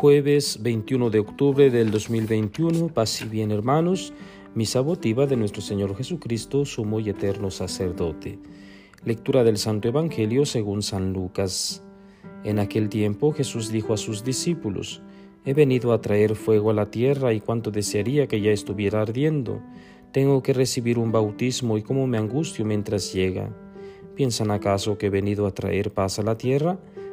jueves 21 de octubre del 2021, paz y bien hermanos, misa votiva de nuestro Señor Jesucristo, sumo y eterno sacerdote. Lectura del Santo Evangelio según San Lucas. En aquel tiempo Jesús dijo a sus discípulos, He venido a traer fuego a la tierra y cuánto desearía que ya estuviera ardiendo. Tengo que recibir un bautismo y cómo me angustio mientras llega. ¿Piensan acaso que he venido a traer paz a la tierra?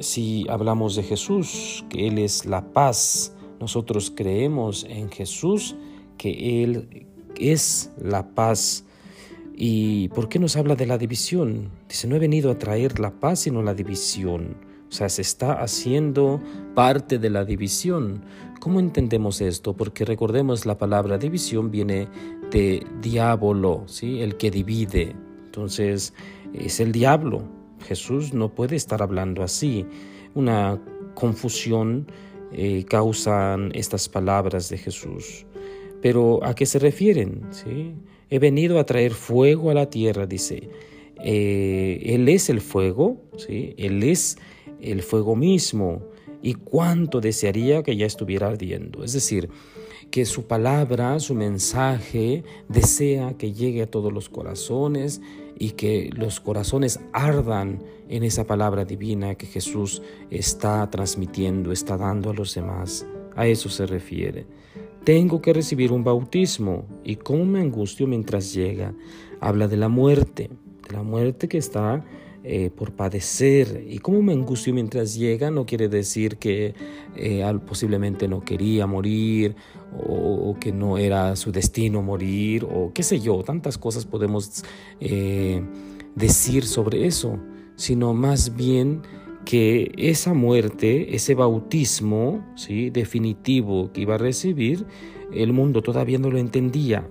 si hablamos de Jesús, que Él es la paz, nosotros creemos en Jesús, que Él es la paz. ¿Y por qué nos habla de la división? Dice, no he venido a traer la paz, sino la división. O sea, se está haciendo parte de la división. ¿Cómo entendemos esto? Porque recordemos la palabra división viene de diablo, ¿sí? El que divide. Entonces, es el diablo. Jesús no puede estar hablando así. Una confusión eh, causan estas palabras de Jesús. Pero ¿a qué se refieren? He venido a traer fuego a la tierra, dice. Eh, él es el fuego, ¿sí? Él es el fuego mismo. Y cuánto desearía que ya estuviera ardiendo. Es decir, que su palabra, su mensaje, desea que llegue a todos los corazones y que los corazones ardan en esa palabra divina que Jesús está transmitiendo, está dando a los demás. A eso se refiere. Tengo que recibir un bautismo y cómo me angustio mientras llega. Habla de la muerte, de la muerte que está eh, por padecer. Y cómo me angustio mientras llega no quiere decir que eh, posiblemente no quería morir o, que no era su destino morir o qué sé yo, tantas cosas podemos eh, decir sobre eso, sino más bien que esa muerte, ese bautismo ¿sí? definitivo que iba a recibir, el mundo todavía no lo entendía.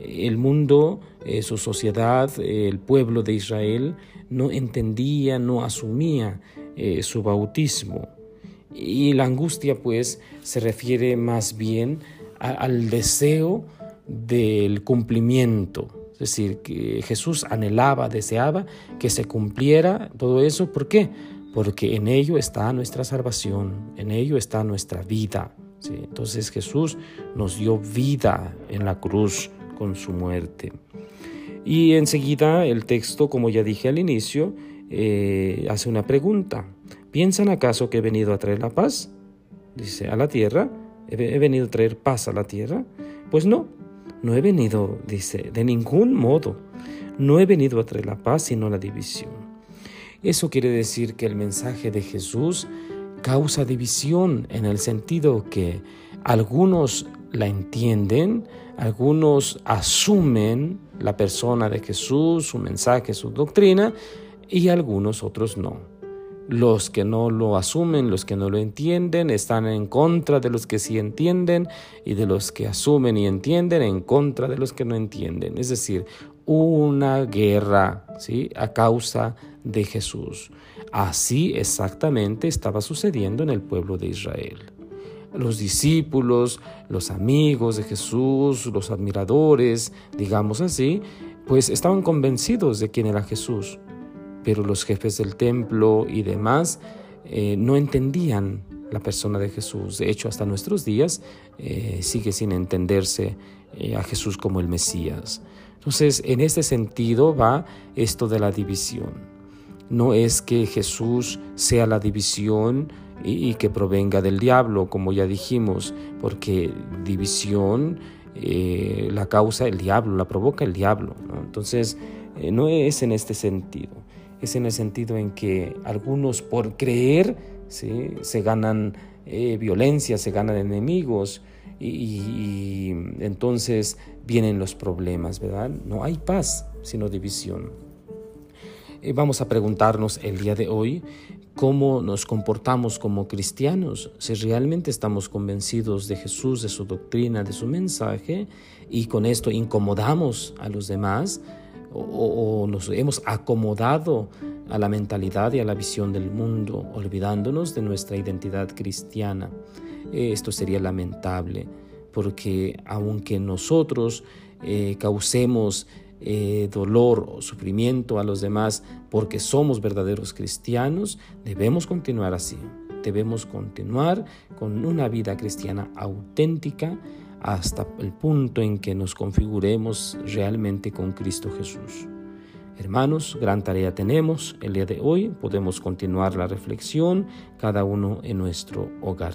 El mundo, eh, su sociedad, el pueblo de Israel no entendía, no asumía eh, su bautismo. Y la angustia pues se refiere más bien al deseo del cumplimiento. Es decir, que Jesús anhelaba, deseaba que se cumpliera todo eso. ¿Por qué? Porque en ello está nuestra salvación, en ello está nuestra vida. Entonces Jesús nos dio vida en la cruz con su muerte. Y enseguida el texto, como ya dije al inicio, eh, hace una pregunta. ¿Piensan acaso que he venido a traer la paz? Dice, a la tierra. ¿He venido a traer paz a la tierra? Pues no, no he venido, dice, de ningún modo. No he venido a traer la paz, sino la división. Eso quiere decir que el mensaje de Jesús causa división en el sentido que algunos la entienden, algunos asumen la persona de Jesús, su mensaje, su doctrina, y algunos otros no. Los que no lo asumen, los que no lo entienden, están en contra de los que sí entienden y de los que asumen y entienden en contra de los que no entienden. Es decir, una guerra ¿sí? a causa de Jesús. Así exactamente estaba sucediendo en el pueblo de Israel los discípulos, los amigos de Jesús, los admiradores, digamos así, pues estaban convencidos de quién era Jesús, pero los jefes del templo y demás eh, no entendían la persona de Jesús. De hecho, hasta nuestros días eh, sigue sin entenderse eh, a Jesús como el Mesías. Entonces, en este sentido va esto de la división. No es que Jesús sea la división, y, que provenga del diablo, como ya dijimos, porque división eh, la causa el diablo, la provoca el diablo. Entonces, eh, no es en este sentido, es en el sentido en que algunos por creer se ganan eh, violencia, se ganan enemigos y entonces vienen los problemas, ¿verdad? No hay paz, sino división. Vamos a preguntarnos el día de hoy cómo nos comportamos como cristianos, si realmente estamos convencidos de Jesús, de su doctrina, de su mensaje, y con esto incomodamos a los demás, o, nos hemos acomodado a la mentalidad y a la visión del mundo, olvidándonos de nuestra identidad cristiana. Esto sería lamentable, porque aunque nosotros eh, causemos eh, dolor o sufrimiento a los demás porque somos verdaderos cristianos, debemos continuar así. Debemos continuar con una vida cristiana auténtica hasta el punto en que nos configuremos realmente con Cristo Jesús. Hermanos, gran tarea tenemos el día de hoy. Podemos continuar la reflexión cada uno en nuestro hogar